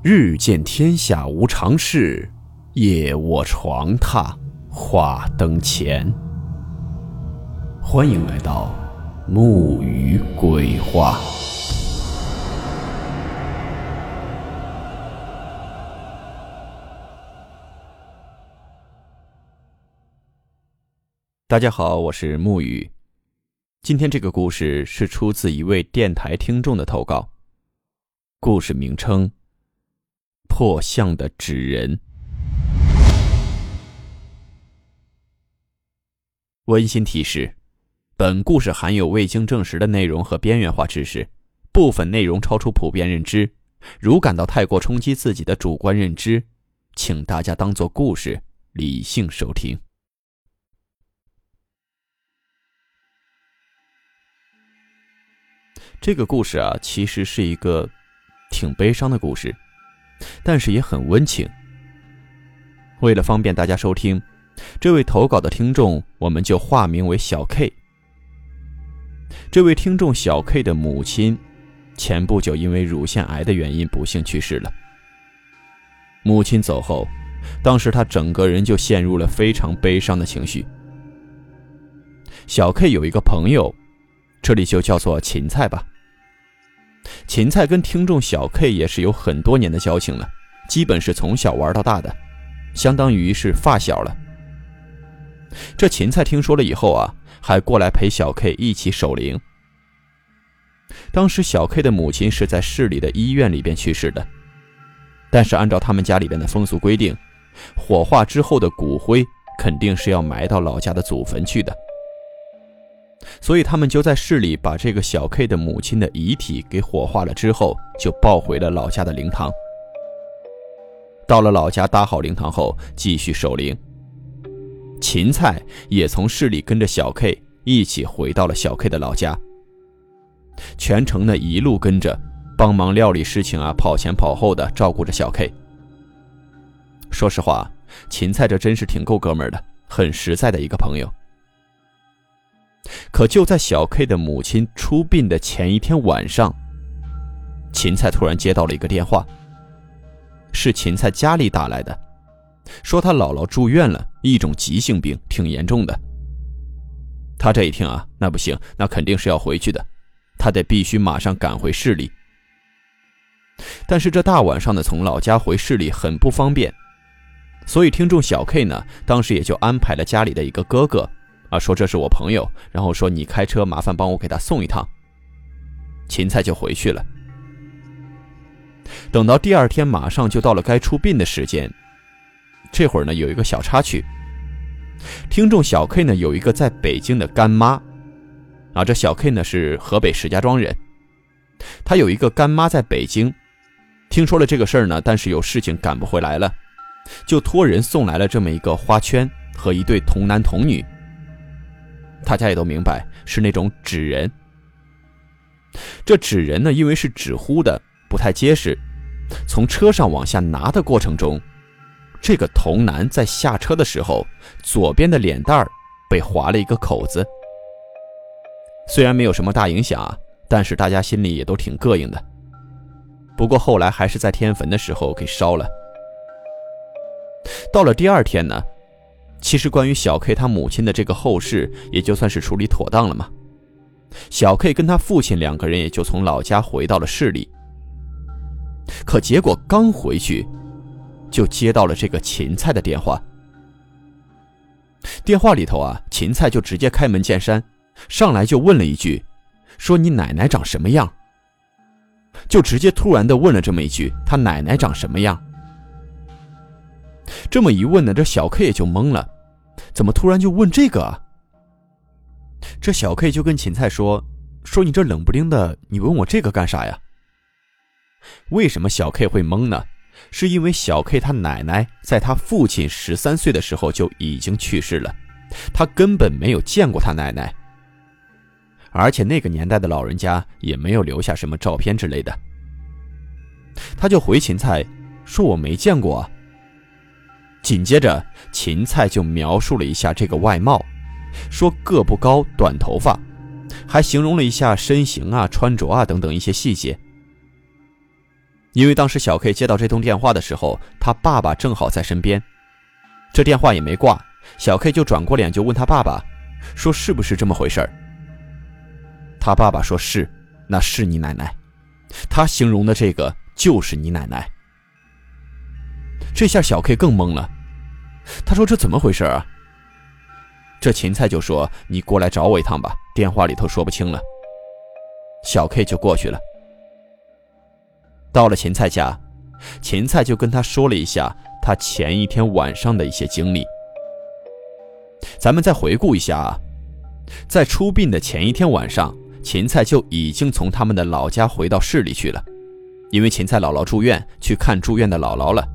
日见天下无常事，夜卧床榻话灯前。欢迎来到木鱼鬼话。大家好，我是木鱼。今天这个故事是出自一位电台听众的投稿，故事名称。破相的纸人。温馨提示：本故事含有未经证实的内容和边缘化知识，部分内容超出普遍认知。如感到太过冲击自己的主观认知，请大家当做故事，理性收听。这个故事啊，其实是一个挺悲伤的故事。但是也很温情。为了方便大家收听，这位投稿的听众我们就化名为小 K。这位听众小 K 的母亲，前不久因为乳腺癌的原因不幸去世了。母亲走后，当时他整个人就陷入了非常悲伤的情绪。小 K 有一个朋友，这里就叫做芹菜吧。芹菜跟听众小 K 也是有很多年的交情了，基本是从小玩到大的，相当于是发小了。这芹菜听说了以后啊，还过来陪小 K 一起守灵。当时小 K 的母亲是在市里的医院里边去世的，但是按照他们家里边的风俗规定，火化之后的骨灰肯定是要埋到老家的祖坟去的。所以他们就在市里把这个小 K 的母亲的遗体给火化了之后，就抱回了老家的灵堂。到了老家搭好灵堂后，继续守灵。芹菜也从市里跟着小 K 一起回到了小 K 的老家，全程呢一路跟着，帮忙料理事情啊，跑前跑后的照顾着小 K。说实话，芹菜这真是挺够哥们儿的，很实在的一个朋友。可就在小 K 的母亲出殡的前一天晚上，芹菜突然接到了一个电话，是芹菜家里打来的，说他姥姥住院了，一种急性病，挺严重的。他这一听啊，那不行，那肯定是要回去的，他得必须马上赶回市里。但是这大晚上的从老家回市里很不方便，所以听众小 K 呢，当时也就安排了家里的一个哥哥。啊，说这是我朋友，然后说你开车，麻烦帮我给他送一趟。芹菜就回去了。等到第二天，马上就到了该出殡的时间。这会儿呢，有一个小插曲。听众小 K 呢，有一个在北京的干妈。啊，这小 K 呢是河北石家庄人，他有一个干妈在北京，听说了这个事儿呢，但是有事情赶不回来了，就托人送来了这么一个花圈和一对童男童女。大家也都明白是那种纸人。这纸人呢，因为是纸糊的，不太结实。从车上往下拿的过程中，这个童男在下车的时候，左边的脸蛋被划了一个口子。虽然没有什么大影响啊，但是大家心里也都挺膈应的。不过后来还是在天坟的时候给烧了。到了第二天呢。其实，关于小 K 他母亲的这个后事，也就算是处理妥当了嘛。小 K 跟他父亲两个人也就从老家回到了市里。可结果刚回去，就接到了这个芹菜的电话。电话里头啊，芹菜就直接开门见山，上来就问了一句：“说你奶奶长什么样？”就直接突然的问了这么一句：“他奶奶长什么样？”这么一问呢，这小 K 也就懵了，怎么突然就问这个啊？这小 K 就跟芹菜说：“说你这冷不丁的，你问我这个干啥呀？”为什么小 K 会懵呢？是因为小 K 他奶奶在他父亲十三岁的时候就已经去世了，他根本没有见过他奶奶，而且那个年代的老人家也没有留下什么照片之类的。他就回芹菜说：“我没见过啊。”紧接着，芹菜就描述了一下这个外貌，说个不高，短头发，还形容了一下身形啊、穿着啊等等一些细节。因为当时小 K 接到这通电话的时候，他爸爸正好在身边，这电话也没挂，小 K 就转过脸就问他爸爸，说是不是这么回事儿？他爸爸说是，那是你奶奶，他形容的这个就是你奶奶。这下小 K 更懵了，他说这怎么回事啊？这芹菜就说你过来找我一趟吧，电话里头说不清了。小 K 就过去了。到了芹菜家，芹菜就跟他说了一下他前一天晚上的一些经历。咱们再回顾一下啊，在出殡的前一天晚上，芹菜就已经从他们的老家回到市里去了，因为芹菜姥姥住院去看住院的姥姥了。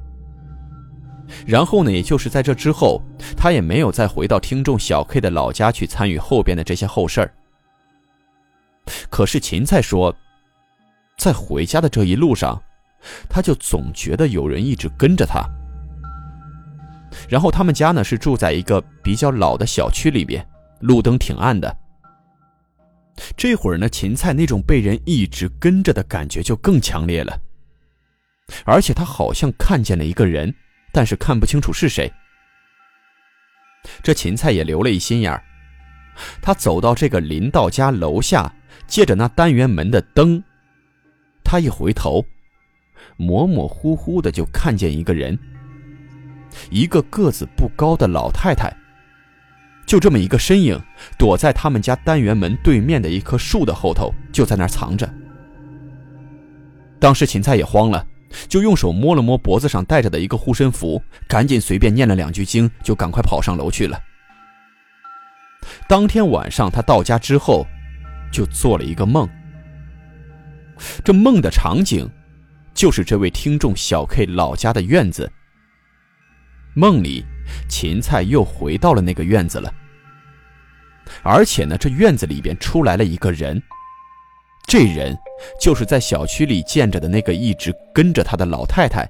然后呢，也就是在这之后，他也没有再回到听众小 K 的老家去参与后边的这些后事儿。可是芹菜说。在回家的这一路上，他就总觉得有人一直跟着他。然后他们家呢是住在一个比较老的小区里边，路灯挺暗的。这会儿呢，芹菜那种被人一直跟着的感觉就更强烈了，而且他好像看见了一个人，但是看不清楚是谁。这芹菜也留了一心眼儿，他走到这个林道家楼下，借着那单元门的灯。他一回头，模模糊糊的就看见一个人，一个个子不高的老太太，就这么一个身影，躲在他们家单元门对面的一棵树的后头，就在那儿藏着。当时芹菜也慌了，就用手摸了摸脖子上戴着的一个护身符，赶紧随便念了两句经，就赶快跑上楼去了。当天晚上他到家之后，就做了一个梦。这梦的场景，就是这位听众小 K 老家的院子。梦里，芹菜又回到了那个院子了。而且呢，这院子里边出来了一个人，这人就是在小区里见着的那个一直跟着他的老太太。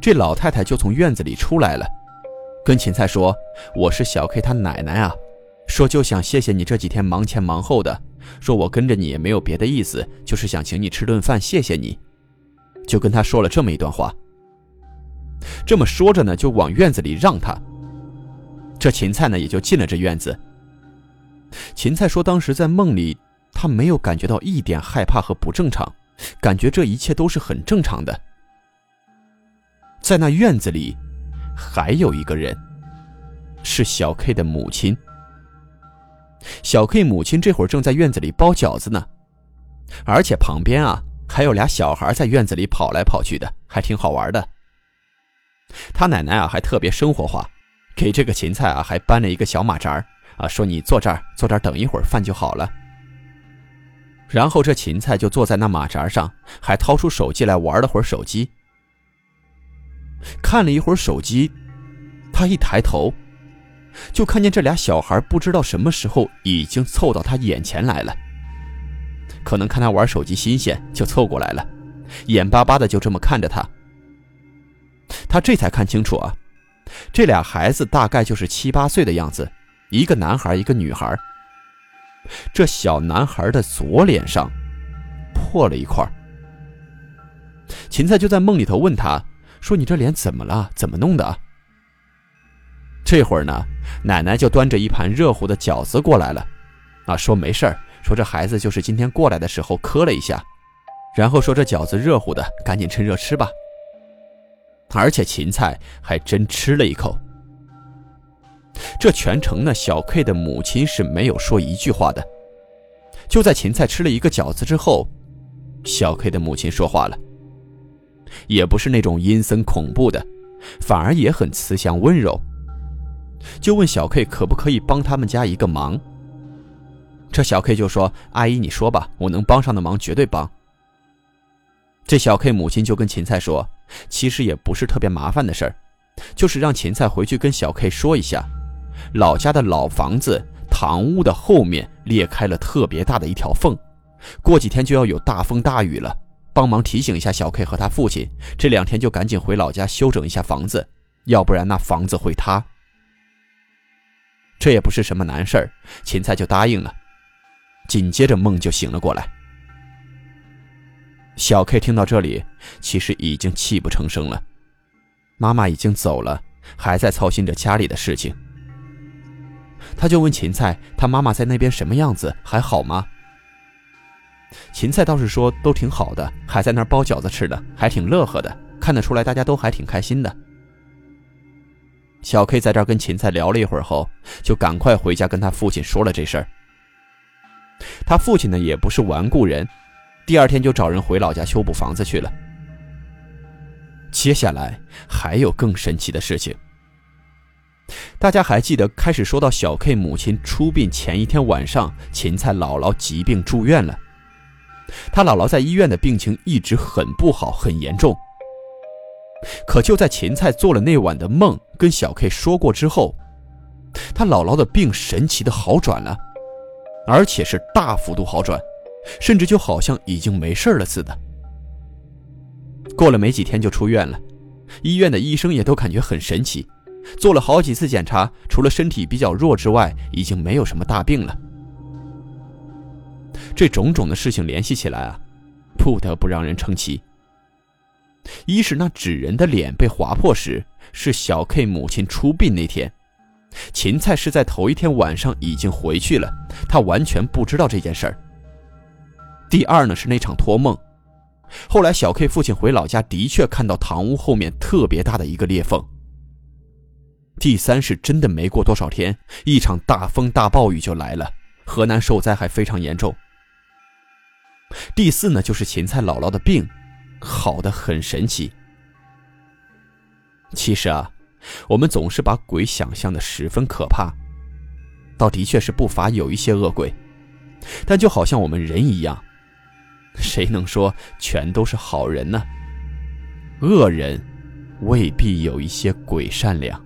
这老太太就从院子里出来了，跟芹菜说：“我是小 K 他奶奶啊，说就想谢谢你这几天忙前忙后的。”说：“我跟着你也没有别的意思，就是想请你吃顿饭，谢谢你。”就跟他说了这么一段话。这么说着呢，就往院子里让他。这芹菜呢，也就进了这院子。芹菜说：“当时在梦里，他没有感觉到一点害怕和不正常，感觉这一切都是很正常的。”在那院子里，还有一个人，是小 K 的母亲。小 K 母亲这会儿正在院子里包饺子呢，而且旁边啊还有俩小孩在院子里跑来跑去的，还挺好玩的。他奶奶啊还特别生活化，给这个芹菜啊还搬了一个小马扎啊，说你坐这儿坐这儿等一会儿饭就好了。然后这芹菜就坐在那马扎上，还掏出手机来玩了会儿手机。看了一会儿手机，他一抬头。就看见这俩小孩不知道什么时候已经凑到他眼前来了，可能看他玩手机新鲜，就凑过来了，眼巴巴的就这么看着他。他这才看清楚啊，这俩孩子大概就是七八岁的样子，一个男孩，一个女孩。这小男孩的左脸上破了一块。芹菜就在梦里头问他说：“你这脸怎么了？怎么弄的？”这会儿呢，奶奶就端着一盘热乎的饺子过来了，啊，说没事儿，说这孩子就是今天过来的时候磕了一下，然后说这饺子热乎的，赶紧趁热吃吧。而且芹菜还真吃了一口。这全程呢，小 K 的母亲是没有说一句话的。就在芹菜吃了一个饺子之后，小 K 的母亲说话了，也不是那种阴森恐怖的，反而也很慈祥温柔。就问小 K 可不可以帮他们家一个忙。这小 K 就说：“阿姨，你说吧，我能帮上的忙绝对帮。”这小 K 母亲就跟芹菜说：“其实也不是特别麻烦的事儿，就是让芹菜回去跟小 K 说一下，老家的老房子堂屋的后面裂开了特别大的一条缝，过几天就要有大风大雨了，帮忙提醒一下小 K 和他父亲，这两天就赶紧回老家修整一下房子，要不然那房子会塌。”这也不是什么难事儿，芹菜就答应了。紧接着梦就醒了过来。小 K 听到这里，其实已经泣不成声了。妈妈已经走了，还在操心着家里的事情。他就问芹菜：“他妈妈在那边什么样子？还好吗？”芹菜倒是说都挺好的，还在那儿包饺子吃的，还挺乐呵的，看得出来大家都还挺开心的。小 K 在这儿跟芹菜聊了一会儿后，就赶快回家跟他父亲说了这事儿。他父亲呢也不是顽固人，第二天就找人回老家修补房子去了。接下来还有更神奇的事情。大家还记得开始说到小 K 母亲出殡前一天晚上，芹菜姥姥疾病住院了。他姥姥在医院的病情一直很不好，很严重。可就在芹菜做了那晚的梦，跟小 K 说过之后，他姥姥的病神奇的好转了，而且是大幅度好转，甚至就好像已经没事了似的。过了没几天就出院了，医院的医生也都感觉很神奇，做了好几次检查，除了身体比较弱之外，已经没有什么大病了。这种种的事情联系起来啊，不得不让人称奇。一是那纸人的脸被划破时，是小 K 母亲出殡那天，芹菜是在头一天晚上已经回去了，他完全不知道这件事儿。第二呢是那场托梦，后来小 K 父亲回老家的确看到堂屋后面特别大的一个裂缝。第三是真的没过多少天，一场大风大暴雨就来了，河南受灾还非常严重。第四呢，就是芹菜姥姥的病，好的很神奇。其实啊，我们总是把鬼想象的十分可怕，倒的确是不乏有一些恶鬼，但就好像我们人一样，谁能说全都是好人呢？恶人未必有一些鬼善良。